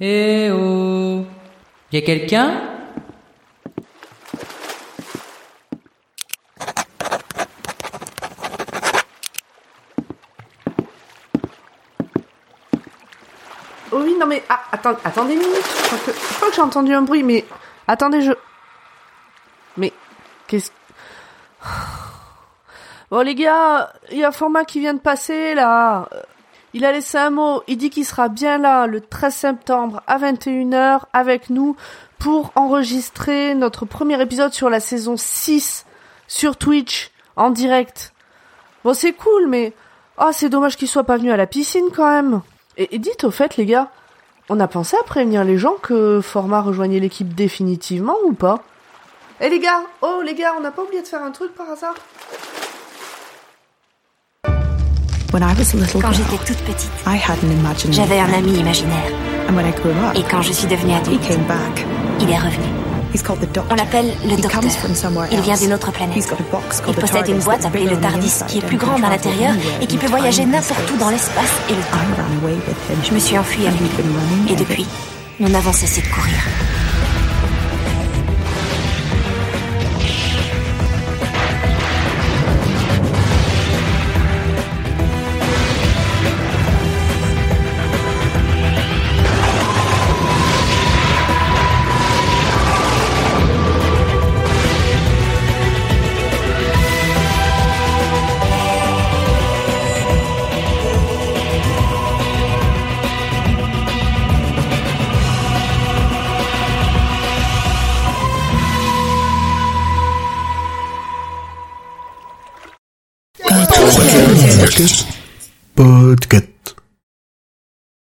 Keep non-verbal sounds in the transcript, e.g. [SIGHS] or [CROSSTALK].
Eh oh Y a quelqu'un? Oh oui, non mais ah, attends, attendez une minute. Je crois que, je crois que j'ai entendu un bruit, mais attendez, je. Mais qu'est-ce [SIGHS] Bon les gars, il y a Format qui vient de passer là. Il a laissé un mot. Il dit qu'il sera bien là le 13 septembre à 21h avec nous pour enregistrer notre premier épisode sur la saison 6 sur Twitch en direct. Bon c'est cool, mais oh c'est dommage qu'il soit pas venu à la piscine quand même. Et, dites au fait les gars, on a pensé à prévenir les gens que Format rejoignait l'équipe définitivement ou pas? Eh les gars, oh les gars, on n'a pas oublié de faire un truc par hasard? Quand j'étais toute petite, I had an imaginary j'avais un ami imaginaire. And when I grew up, Et quand je suis devenue he adulte, came back. il est revenu. He's called the Doctor. On l'appelle le docteur. Il vient d'une autre planète. He's got a box Il possède une boîte appelée le TARDIS qui est plus grande à l'intérieur et qui peut voyager n'importe où dans l'espace et le temps. Je me suis enfuie avec lui. Et depuis, nous n'avons cessé de courir. Podcast. Podcast.